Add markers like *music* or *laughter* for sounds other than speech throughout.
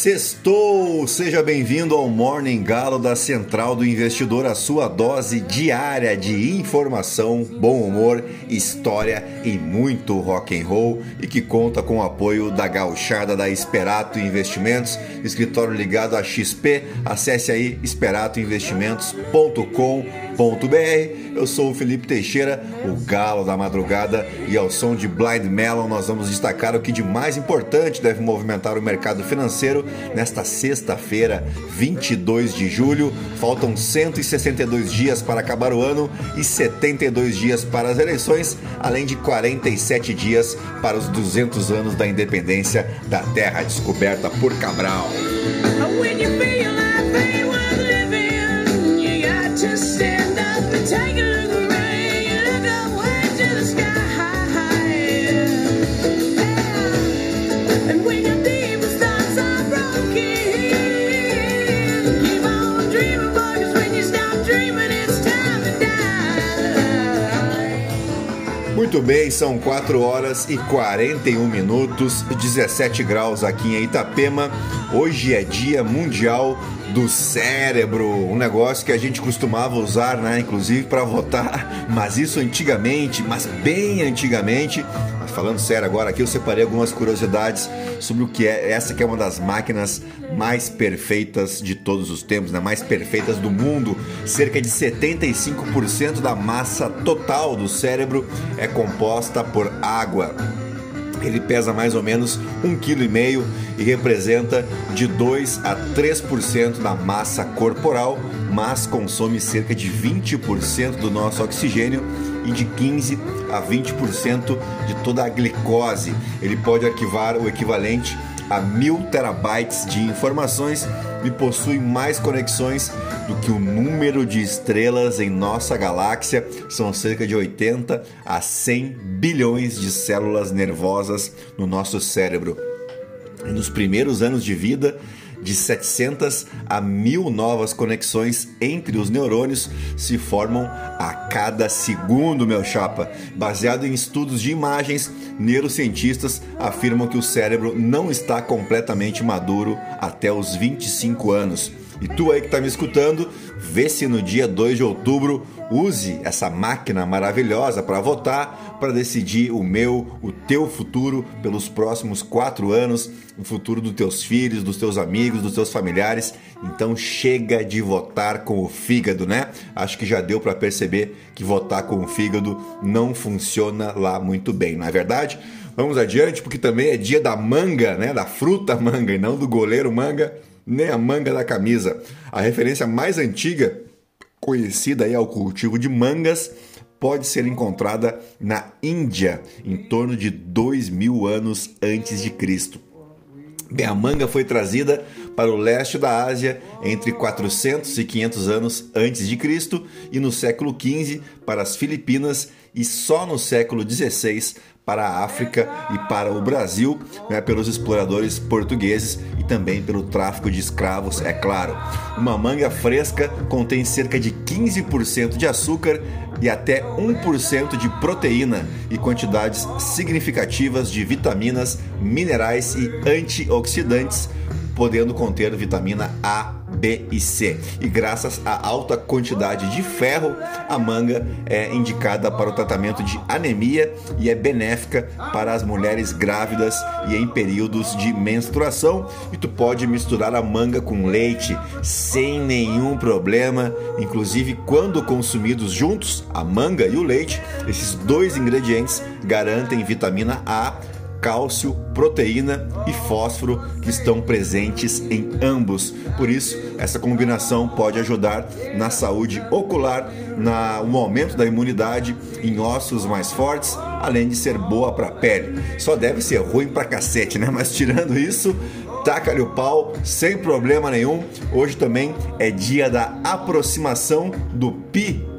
sextou! Seja bem-vindo ao Morning Galo da Central do Investidor, a sua dose diária de informação, bom humor, história e muito rock and roll e que conta com o apoio da gauchada da Esperato Investimentos, escritório ligado a XP. Acesse aí esperatoinvestimentos.com.br. Eu sou o Felipe Teixeira, o galo da madrugada, e ao som de Blind Melon nós vamos destacar o que de mais importante deve movimentar o mercado financeiro nesta sexta-feira, 22 de julho. Faltam 162 dias para acabar o ano e 72 dias para as eleições, além de 47 dias para os 200 anos da independência da terra descoberta por Cabral. Muito bem, são 4 horas e 41 minutos, 17 graus aqui em Itapema. Hoje é Dia Mundial do Cérebro, um negócio que a gente costumava usar, né, inclusive para votar, mas isso antigamente, mas bem antigamente. Mas falando sério agora aqui, eu separei algumas curiosidades sobre o que é essa que é uma das máquinas mais perfeitas de todos os tempos, né, mais perfeitas do mundo. Cerca de 75% da massa total do cérebro é composta por água. Ele pesa mais ou menos um quilo e meio e representa de 2 a 3% da massa corporal, mas consome cerca de 20% do nosso oxigênio e de 15 a 20% de toda a glicose. Ele pode arquivar o equivalente a mil terabytes de informações e possui mais conexões do que o número de estrelas em nossa galáxia. São cerca de 80 a 100 bilhões de células nervosas no nosso cérebro. E nos primeiros anos de vida, de 700 a 1000 novas conexões entre os neurônios se formam a cada segundo, meu chapa. Baseado em estudos de imagens, neurocientistas afirmam que o cérebro não está completamente maduro até os 25 anos. E tu aí que está me escutando, vê se no dia 2 de outubro use essa máquina maravilhosa para votar, para decidir o meu, o teu futuro pelos próximos quatro anos, o futuro dos teus filhos, dos teus amigos, dos teus familiares. Então chega de votar com o fígado, né? Acho que já deu para perceber que votar com o fígado não funciona lá muito bem, não é verdade? Vamos adiante, porque também é dia da manga, né? Da fruta manga e não do goleiro manga nem a manga da camisa. A referência mais antiga conhecida aí ao cultivo de mangas pode ser encontrada na Índia, em torno de 2 mil anos antes de Cristo. Bem, a manga foi trazida para o leste da Ásia entre 400 e 500 anos antes de Cristo e no século XV para as Filipinas e só no século XVI para a África e para o Brasil, né, pelos exploradores portugueses e também pelo tráfico de escravos, é claro. Uma manga fresca contém cerca de 15% de açúcar e até 1% de proteína e quantidades significativas de vitaminas, minerais e antioxidantes, podendo conter vitamina A, B e C. E graças à alta quantidade de ferro, a manga é indicada para o tratamento de anemia e é benéfica para as mulheres grávidas e em períodos de menstruação. E tu pode misturar a manga com leite sem nenhum problema, inclusive quando consumidos juntos, a manga e o leite, esses dois ingredientes garantem vitamina A cálcio, proteína e fósforo que estão presentes em ambos. Por isso, essa combinação pode ajudar na saúde ocular, na, no aumento da imunidade, em ossos mais fortes, além de ser boa para a pele. Só deve ser ruim pra cacete, né? Mas tirando isso, taca-lhe o pau sem problema nenhum. Hoje também é dia da aproximação do pi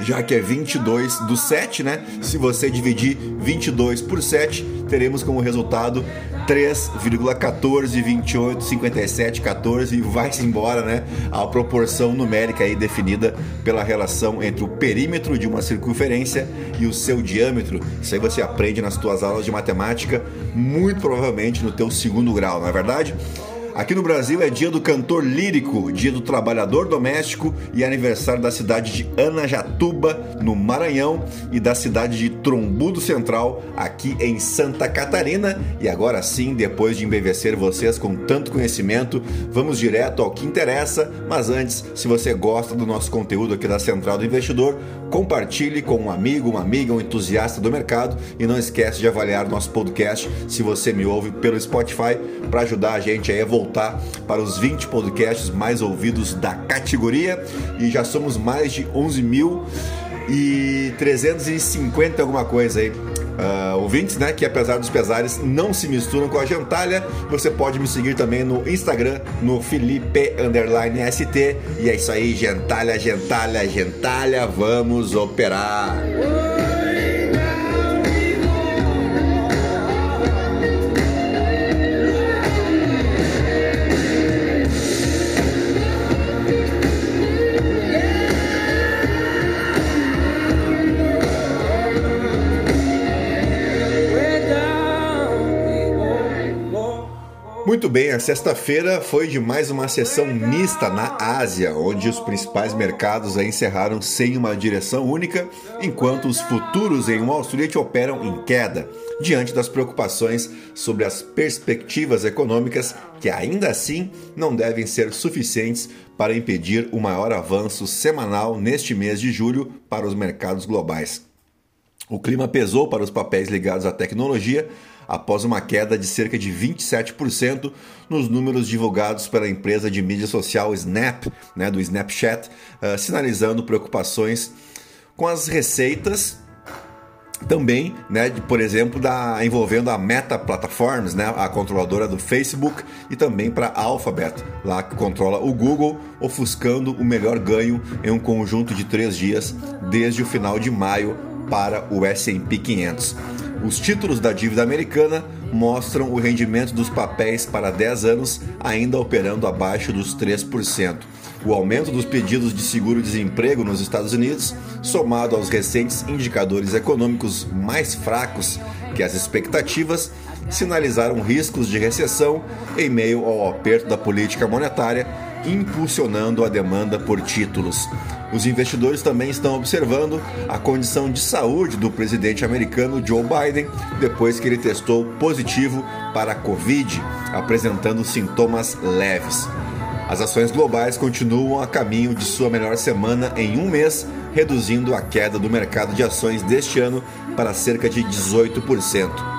já que é 22 do 7, né? Se você dividir 22 por 7, teremos como resultado 3,14, 28, 57, 14 e vai-se embora, né? A proporção numérica aí definida pela relação entre o perímetro de uma circunferência e o seu diâmetro. Isso aí você aprende nas tuas aulas de matemática, muito provavelmente no teu segundo grau, não é verdade? Aqui no Brasil é dia do cantor lírico, dia do trabalhador doméstico e aniversário da cidade de Anajatuba, no Maranhão, e da cidade de Trombudo Central, aqui em Santa Catarina. E agora sim, depois de embevecer vocês com tanto conhecimento, vamos direto ao que interessa. Mas antes, se você gosta do nosso conteúdo aqui da Central do Investidor, compartilhe com um amigo, uma amiga, um entusiasta do mercado e não esquece de avaliar nosso podcast se você me ouve pelo Spotify para ajudar a gente a voltar para os 20 podcasts mais ouvidos da categoria e já somos mais de 11 mil e 350 alguma coisa aí. Uh, ouvintes, né? Que apesar dos pesares não se misturam com a gentalha. Você pode me seguir também no Instagram, no Felipe ST. E é isso aí, gentalha, gentalha, gentalha. Vamos operar. Muito bem, a sexta-feira foi de mais uma sessão mista na Ásia, onde os principais mercados encerraram sem uma direção única, enquanto os futuros em Wall Street operam em queda, diante das preocupações sobre as perspectivas econômicas que ainda assim não devem ser suficientes para impedir o maior avanço semanal neste mês de julho para os mercados globais. O clima pesou para os papéis ligados à tecnologia após uma queda de cerca de 27% nos números divulgados pela empresa de mídia social Snap, né, do Snapchat, uh, sinalizando preocupações com as receitas também, né, de, por exemplo, da, envolvendo a Meta Platforms, né, a controladora do Facebook, e também para a Alphabet, lá que controla o Google, ofuscando o melhor ganho em um conjunto de três dias desde o final de maio para o S&P 500. Os títulos da dívida americana mostram o rendimento dos papéis para 10 anos ainda operando abaixo dos 3%. O aumento dos pedidos de seguro-desemprego nos Estados Unidos, somado aos recentes indicadores econômicos mais fracos que as expectativas, sinalizaram riscos de recessão em meio ao aperto da política monetária, impulsionando a demanda por títulos. Os investidores também estão observando a condição de saúde do presidente americano Joe Biden depois que ele testou positivo para a Covid, apresentando sintomas leves. As ações globais continuam a caminho de sua melhor semana em um mês, reduzindo a queda do mercado de ações deste ano para cerca de 18%.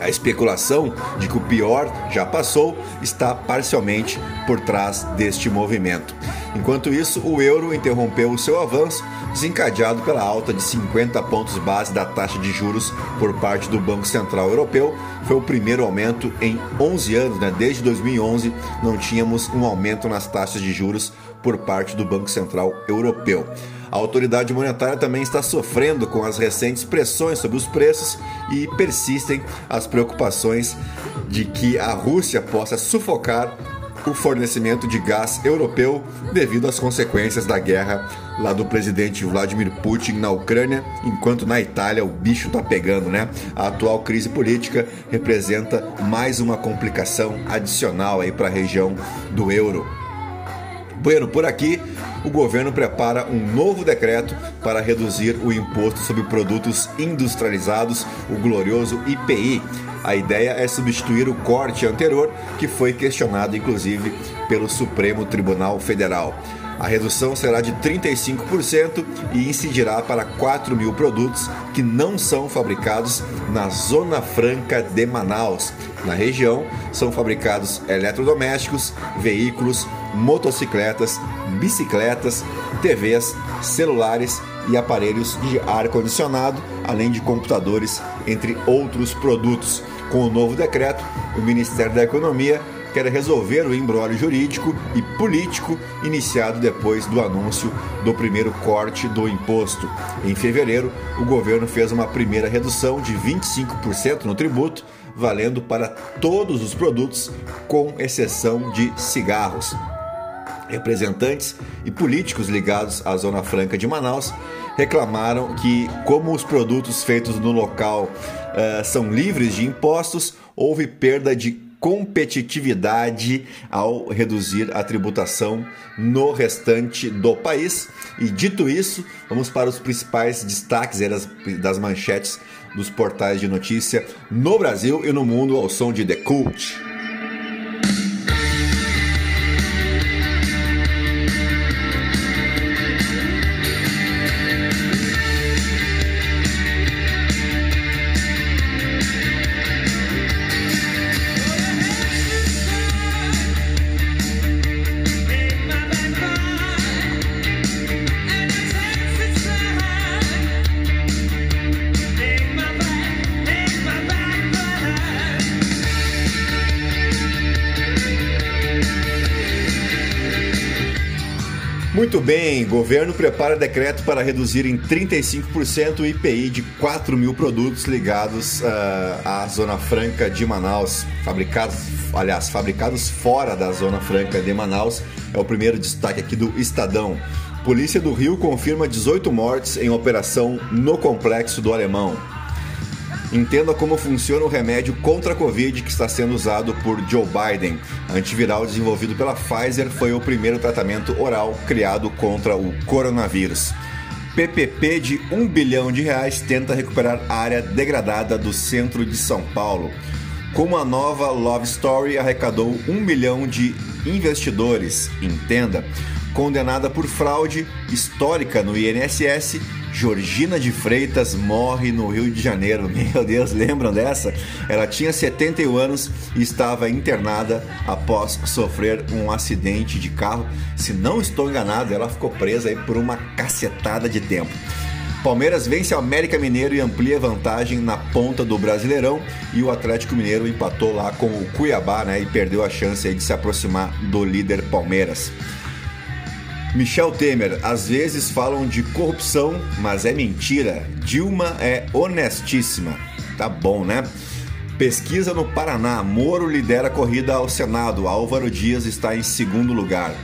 A especulação de que o pior já passou está parcialmente por trás deste movimento. Enquanto isso, o euro interrompeu o seu avanço, desencadeado pela alta de 50 pontos base da taxa de juros por parte do Banco Central Europeu. Foi o primeiro aumento em 11 anos, né? desde 2011 não tínhamos um aumento nas taxas de juros por parte do Banco Central Europeu. A autoridade monetária também está sofrendo com as recentes pressões sobre os preços e persistem as preocupações de que a Rússia possa sufocar o fornecimento de gás europeu devido às consequências da guerra lá do presidente Vladimir Putin na Ucrânia, enquanto na Itália o bicho tá pegando, né? A atual crise política representa mais uma complicação adicional aí para a região do euro. Bueno, por aqui o governo prepara um novo decreto para reduzir o imposto sobre produtos industrializados, o glorioso IPI. A ideia é substituir o corte anterior, que foi questionado inclusive pelo Supremo Tribunal Federal. A redução será de 35% e incidirá para 4 mil produtos que não são fabricados na Zona Franca de Manaus. Na região, são fabricados eletrodomésticos, veículos, motocicletas, bicicletas, TVs, celulares e aparelhos de ar-condicionado, além de computadores, entre outros produtos. Com o novo decreto, o Ministério da Economia quer resolver o embrólio jurídico e político iniciado depois do anúncio do primeiro corte do imposto. Em fevereiro, o governo fez uma primeira redução de 25% no tributo, valendo para todos os produtos, com exceção de cigarros. Representantes e políticos ligados à Zona Franca de Manaus reclamaram que, como os produtos feitos no local uh, são livres de impostos, houve perda de competitividade ao reduzir a tributação no restante do país. E dito isso, vamos para os principais destaques das, das manchetes dos portais de notícia no Brasil e no mundo ao som de The Cult. Muito bem, governo prepara decreto para reduzir em 35% o IPI de 4 mil produtos ligados uh, à Zona Franca de Manaus, fabricados, aliás, fabricados fora da Zona Franca de Manaus. É o primeiro destaque aqui do Estadão. Polícia do Rio confirma 18 mortes em operação no complexo do Alemão. Entenda como funciona o remédio contra a Covid que está sendo usado por Joe Biden. Antiviral desenvolvido pela Pfizer foi o primeiro tratamento oral criado contra o coronavírus. PPP de 1 bilhão de reais tenta recuperar área degradada do centro de São Paulo. Como a nova Love Story arrecadou 1 milhão de investidores, entenda. Condenada por fraude histórica no INSS, Georgina de Freitas morre no Rio de Janeiro. *laughs* Meu Deus, lembram dessa? Ela tinha 71 anos e estava internada após sofrer um acidente de carro. Se não estou enganado, ela ficou presa aí por uma cacetada de tempo. Palmeiras vence o América Mineiro e amplia vantagem na ponta do Brasileirão e o Atlético Mineiro empatou lá com o Cuiabá, né, e perdeu a chance de se aproximar do líder Palmeiras. Michel Temer, às vezes falam de corrupção, mas é mentira. Dilma é honestíssima. Tá bom, né? Pesquisa no Paraná. Moro lidera a corrida ao Senado. Álvaro Dias está em segundo lugar.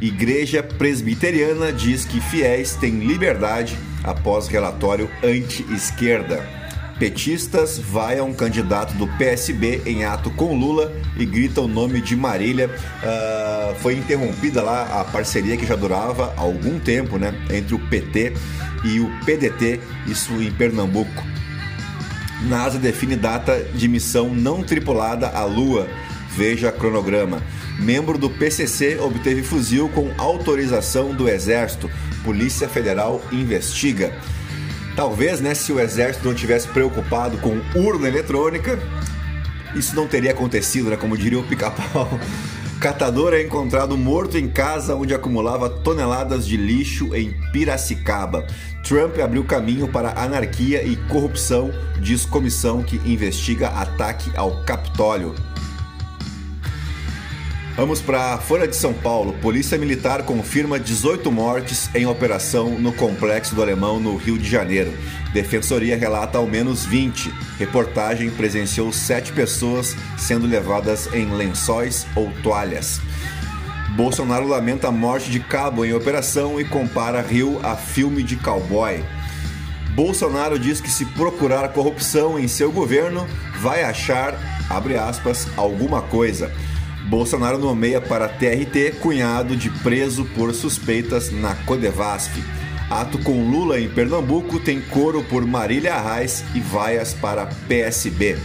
Igreja Presbiteriana diz que fiéis têm liberdade após relatório anti-esquerda. Petistas vaiam um candidato do PSB em ato com Lula e gritam o nome de Marília. Uh, foi interrompida lá a parceria que já durava há algum tempo, né? Entre o PT e o PDT, isso em Pernambuco. NASA define data de missão não tripulada à Lua. Veja cronograma. Membro do PCC obteve fuzil com autorização do Exército. Polícia Federal investiga. Talvez, né, se o exército não tivesse preocupado com urna eletrônica, isso não teria acontecido, né, como diria o pica-pau. *laughs* Catador é encontrado morto em casa onde acumulava toneladas de lixo em Piracicaba. Trump abriu caminho para anarquia e corrupção, diz comissão que investiga ataque ao Capitólio. Vamos para Folha de São Paulo. Polícia Militar confirma 18 mortes em operação no Complexo do Alemão, no Rio de Janeiro. Defensoria relata ao menos 20. Reportagem presenciou sete pessoas sendo levadas em lençóis ou toalhas. Bolsonaro lamenta a morte de cabo em operação e compara Rio a filme de cowboy. Bolsonaro diz que se procurar corrupção em seu governo, vai achar, abre aspas, alguma coisa. Bolsonaro nomeia para TRT cunhado de preso por suspeitas na Codevasf. Ato com Lula em Pernambuco tem coro por Marília Arraes e vaias para PSB.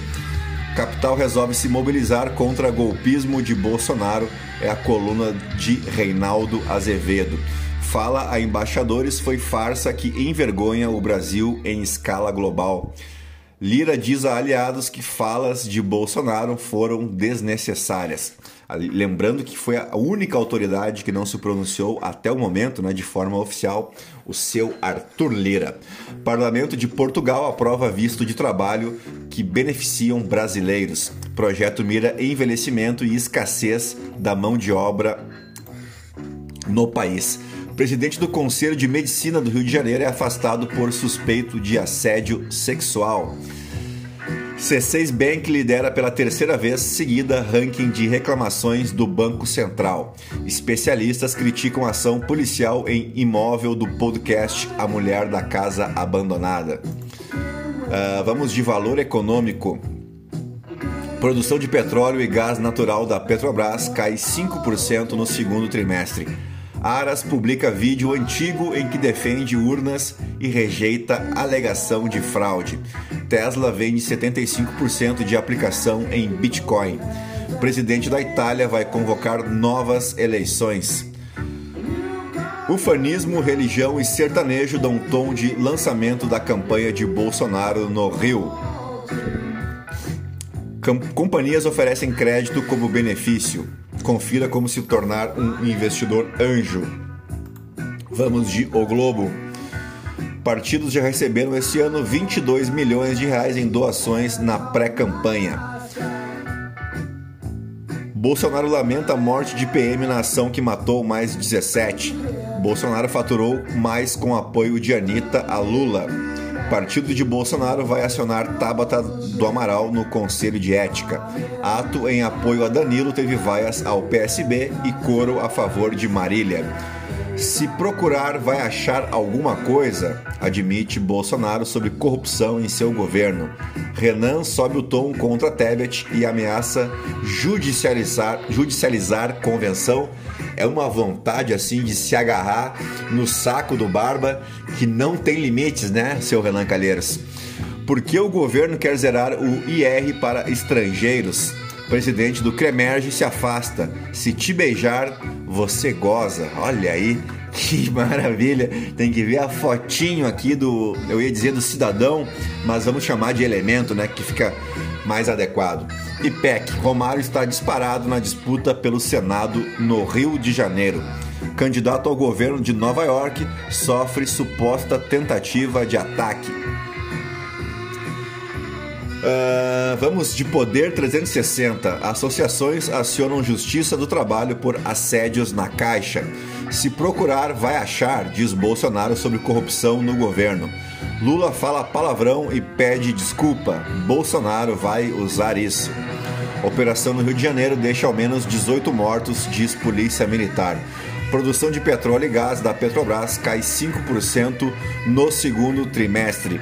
Capital resolve se mobilizar contra golpismo de Bolsonaro, é a coluna de Reinaldo Azevedo. Fala a embaixadores foi farsa que envergonha o Brasil em escala global. Lira diz a aliados que falas de Bolsonaro foram desnecessárias. Lembrando que foi a única autoridade que não se pronunciou até o momento, né, de forma oficial, o seu Arthur Lira. Parlamento de Portugal aprova visto de trabalho que beneficiam brasileiros. Projeto mira envelhecimento e escassez da mão de obra no país. Presidente do Conselho de Medicina do Rio de Janeiro é afastado por suspeito de assédio sexual. C6 Bank lidera pela terceira vez seguida ranking de reclamações do Banco Central. Especialistas criticam ação policial em imóvel do podcast A Mulher da Casa Abandonada. Ah, vamos de valor econômico. Produção de petróleo e gás natural da Petrobras cai 5% no segundo trimestre. Aras publica vídeo antigo em que defende urnas e rejeita alegação de fraude. Tesla vende 75% de aplicação em Bitcoin. Presidente da Itália vai convocar novas eleições. Ufanismo, religião e sertanejo dão tom de lançamento da campanha de Bolsonaro no Rio. Companhias oferecem crédito como benefício. Confira como se tornar um investidor anjo. Vamos de O Globo. Partidos já receberam esse ano 22 milhões de reais em doações na pré-campanha. Bolsonaro lamenta a morte de PM na ação que matou mais 17. Bolsonaro faturou mais com apoio de Anitta a Lula. Partido de Bolsonaro vai acionar Tabata do Amaral no Conselho de Ética. Ato em apoio a Danilo teve vaias ao PSB e coro a favor de Marília. Se procurar, vai achar alguma coisa, admite Bolsonaro sobre corrupção em seu governo. Renan sobe o tom contra Tebet e ameaça judicializar, judicializar convenção. É uma vontade assim de se agarrar no saco do Barba que não tem limites, né, seu Renan Calheiros? Por que o governo quer zerar o IR para estrangeiros? Presidente do Cremerge se afasta. Se te beijar, você goza. Olha aí, *laughs* que maravilha. Tem que ver a fotinho aqui do, eu ia dizer do cidadão, mas vamos chamar de elemento, né, que fica mais adequado. IPEC, Romário está disparado na disputa pelo Senado no Rio de Janeiro. Candidato ao governo de Nova York sofre suposta tentativa de ataque. Ah, vamos de Poder 360. Associações acionam Justiça do Trabalho por assédios na Caixa. Se procurar, vai achar, diz Bolsonaro sobre corrupção no governo. Lula fala palavrão e pede desculpa. Bolsonaro vai usar isso. Operação no Rio de Janeiro deixa ao menos 18 mortos, diz Polícia Militar. Produção de petróleo e gás da Petrobras cai 5% no segundo trimestre.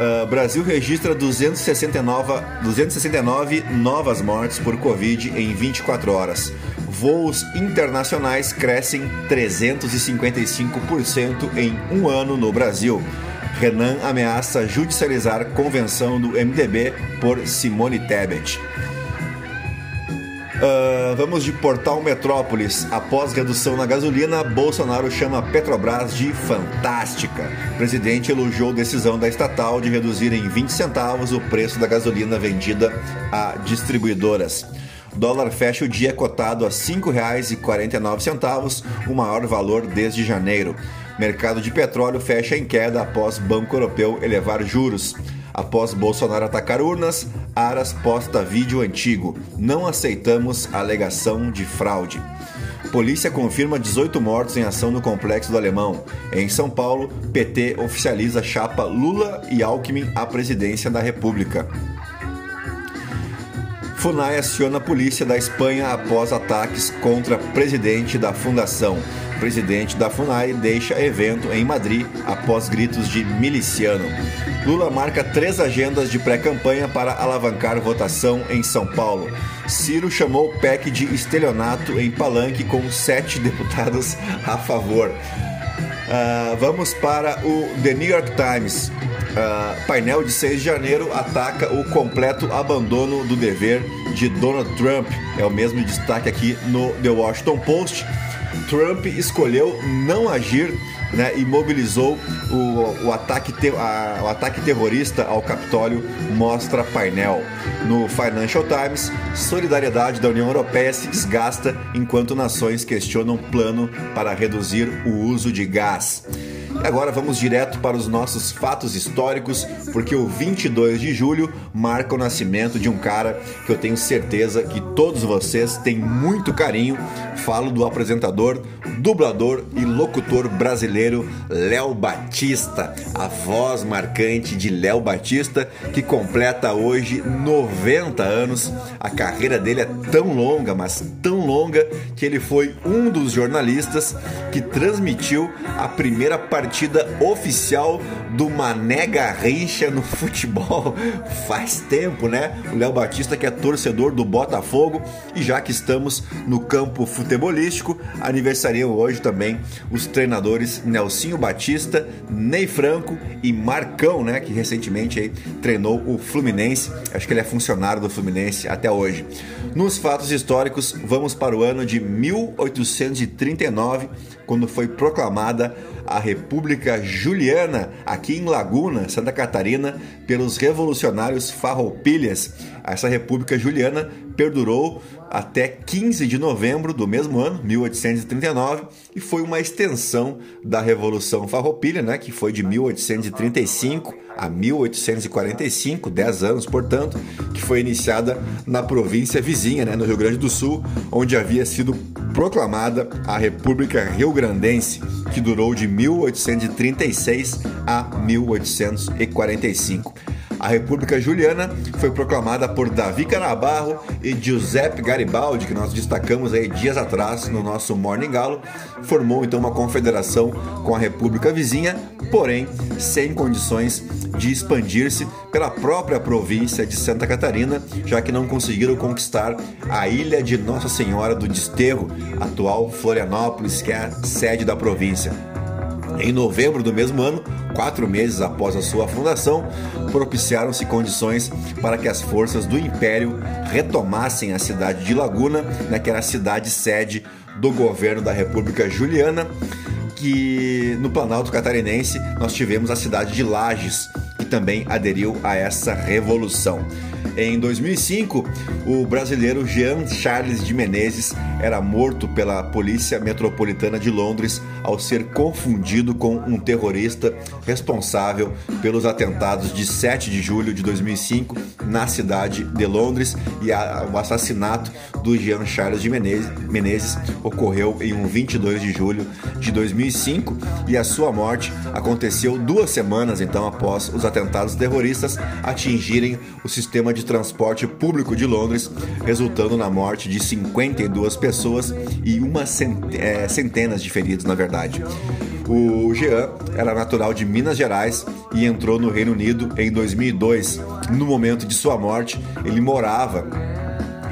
Uh, Brasil registra 269, 269 novas mortes por Covid em 24 horas. Voos internacionais crescem 355% em um ano no Brasil. Renan ameaça judicializar convenção do MDB por Simone Tebet. Uh, vamos de Portal Metrópolis. Após redução na gasolina, Bolsonaro chama Petrobras de fantástica. O presidente elogiou decisão da estatal de reduzir em 20 centavos o preço da gasolina vendida a distribuidoras. Dólar fecha o dia cotado a R$ 5,49, o maior valor desde janeiro. Mercado de petróleo fecha em queda após Banco Europeu elevar juros. Após Bolsonaro atacar urnas, Aras posta vídeo antigo. Não aceitamos alegação de fraude. Polícia confirma 18 mortos em ação no Complexo do Alemão. Em São Paulo, PT oficializa chapa Lula e Alckmin à presidência da República. FUNAI aciona a polícia da Espanha após ataques contra presidente da fundação. Presidente da FUNAI deixa evento em Madrid após gritos de miliciano. Lula marca três agendas de pré-campanha para alavancar votação em São Paulo. Ciro chamou o PEC de estelionato em palanque com sete *laughs* deputados a favor. Uh, vamos para o The New York Times. Uh, painel de 6 de janeiro ataca o completo abandono do dever de Donald Trump. É o mesmo destaque aqui no The Washington Post. Trump escolheu não agir né, e mobilizou o, o, ataque te, a, o ataque terrorista ao Capitólio, mostra painel. No Financial Times, solidariedade da União Europeia se desgasta enquanto nações questionam plano para reduzir o uso de gás. Agora vamos direto para os nossos fatos históricos, porque o 22 de julho marca o nascimento de um cara que eu tenho certeza que todos vocês têm muito carinho. Falo do apresentador, dublador e locutor brasileiro Léo Batista, a voz marcante de Léo Batista, que completa hoje 90 anos. A carreira dele é tão longa, mas tão longa, que ele foi um dos jornalistas que transmitiu a primeira partida oficial do Mané Garrincha no futebol. *laughs* Faz tempo, né? O Léo Batista, que é torcedor do Botafogo, e já que estamos no campo futebolístico, aniversariam hoje também os treinadores Nelsinho Batista, Ney Franco e Marcão, né? Que recentemente aí, treinou o Fluminense. Acho que ele é funcionário do Fluminense até hoje. Nos fatos históricos, vamos para o ano de 1839, quando foi proclamada a República Juliana, aqui em Laguna, Santa Catarina, pelos revolucionários farroupilhas. Essa República Juliana perdurou até 15 de novembro do mesmo ano, 1839, e foi uma extensão da Revolução Farroupilha, né, que foi de 1835 a 1845, 10 anos, portanto, que foi iniciada na província vizinha, né, no Rio Grande do Sul, onde havia sido proclamada a República Rio Grandense, que durou de 1836 a 1845. A República Juliana foi proclamada por Davi Canabarro e Giuseppe Garibaldi, que nós destacamos aí dias atrás no nosso Morning Galo. Formou então uma confederação com a República vizinha, porém sem condições de expandir-se pela própria província de Santa Catarina, já que não conseguiram conquistar a ilha de Nossa Senhora do Desterro, atual Florianópolis, que é a sede da província. Em novembro do mesmo ano, quatro meses após a sua fundação, propiciaram-se condições para que as forças do Império retomassem a cidade de Laguna, né, que era a cidade sede do governo da República Juliana, que no Planalto Catarinense nós tivemos a cidade de Lages, que também aderiu a essa revolução. Em 2005, o brasileiro Jean Charles de Menezes era morto pela Polícia Metropolitana de Londres ao ser confundido com um terrorista responsável pelos atentados de 7 de julho de 2005 na cidade de Londres. E a, o assassinato do Jean Charles de Menezes, Menezes ocorreu em um 22 de julho de 2005 e a sua morte aconteceu duas semanas então após os atentados terroristas atingirem o sistema de transporte público de Londres, resultando na morte de 52 pessoas e uma é, centenas de feridos, na verdade. O Jean era natural de Minas Gerais e entrou no Reino Unido em 2002. No momento de sua morte, ele morava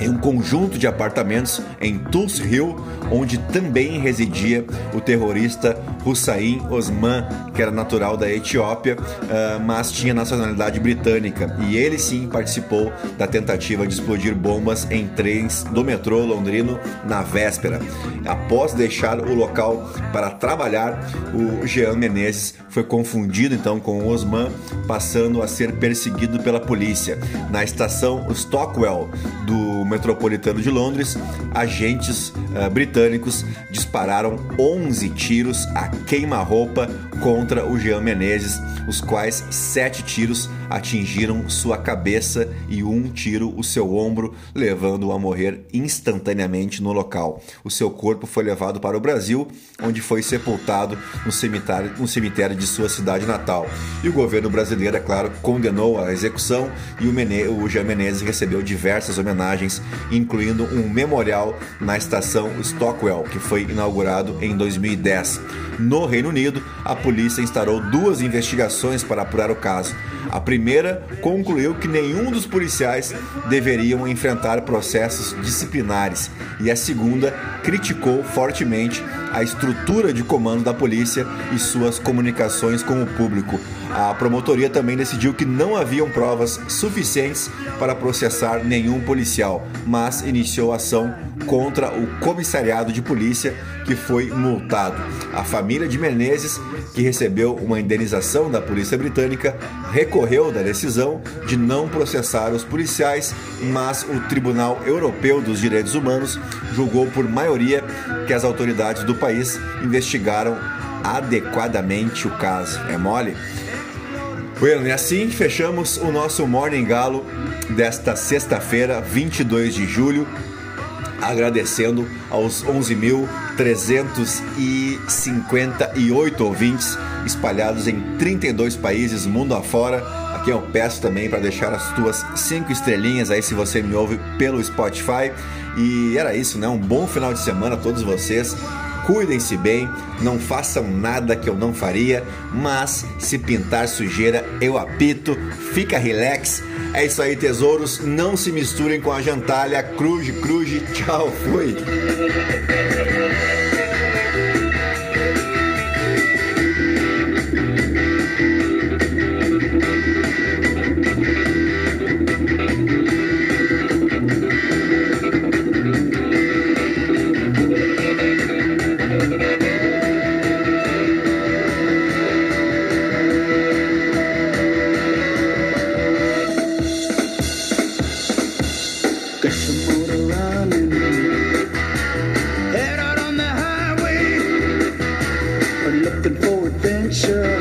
em um conjunto de apartamentos em Tulse Hill, onde também residia o terrorista Hussein Osman, que era natural da Etiópia, uh, mas tinha nacionalidade britânica. E ele sim participou da tentativa de explodir bombas em trens do metrô londrino na véspera. Após deixar o local para trabalhar, o Jean Menezes foi confundido então com o Osman, passando a ser perseguido pela polícia. Na estação Stockwell do metropolitano de Londres, agentes uh, britânicos dispararam 11 tiros a queima-roupa contra o Jean Menezes, os quais sete tiros atingiram sua cabeça e um tiro o seu ombro, levando-o a morrer instantaneamente no local. O seu corpo foi levado para o Brasil, onde foi sepultado no cemitério, no cemitério de sua cidade natal. E o governo brasileiro, é claro, condenou a execução e o, Mene, o Jean Menezes recebeu diversas homenagens, incluindo um memorial na estação Stockwell, que foi inaugurado em 2010. No Reino Unido, a polícia instaurou duas investigações para apurar o caso. A primeira concluiu que nenhum dos policiais deveriam enfrentar processos disciplinares, e a segunda criticou fortemente a estrutura de comando da polícia e suas comunicações com o público. A promotoria também decidiu que não haviam provas suficientes para processar nenhum policial, mas iniciou ação contra o comissariado de polícia que foi multado. A família de Menezes, que recebeu uma indenização da polícia britânica, recorreu da decisão de não processar os policiais, mas o Tribunal Europeu dos Direitos Humanos julgou por maioria que as autoridades do país investigaram adequadamente o caso. É mole? Bueno, e assim fechamos o nosso Morning Galo desta sexta-feira, 22 de julho, agradecendo aos 11.358 ouvintes espalhados em 32 países mundo afora. Aqui eu peço também para deixar as tuas cinco estrelinhas aí se você me ouve pelo Spotify. E era isso, né? Um bom final de semana a todos vocês cuidem-se bem, não façam nada que eu não faria, mas se pintar sujeira eu apito, fica relax. É isso aí, tesouros, não se misturem com a jantalha, cruze, cruze, tchau, fui. looking for adventure.